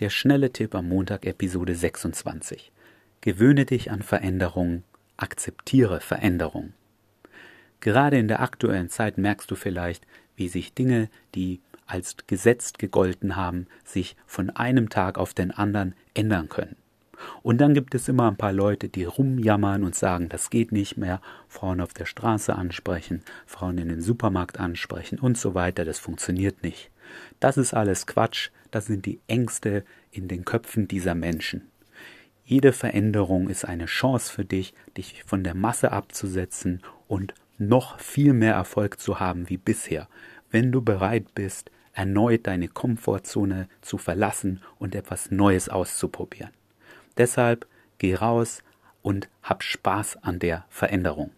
Der schnelle Tipp am Montag, Episode 26. Gewöhne dich an Veränderungen, akzeptiere Veränderungen. Gerade in der aktuellen Zeit merkst du vielleicht, wie sich Dinge, die als gesetzt gegolten haben, sich von einem Tag auf den anderen ändern können. Und dann gibt es immer ein paar Leute, die rumjammern und sagen, das geht nicht mehr, Frauen auf der Straße ansprechen, Frauen in den Supermarkt ansprechen und so weiter, das funktioniert nicht. Das ist alles Quatsch, das sind die Ängste in den Köpfen dieser Menschen. Jede Veränderung ist eine Chance für dich, dich von der Masse abzusetzen und noch viel mehr Erfolg zu haben wie bisher, wenn du bereit bist, erneut deine Komfortzone zu verlassen und etwas Neues auszuprobieren. Deshalb geh raus und hab Spaß an der Veränderung.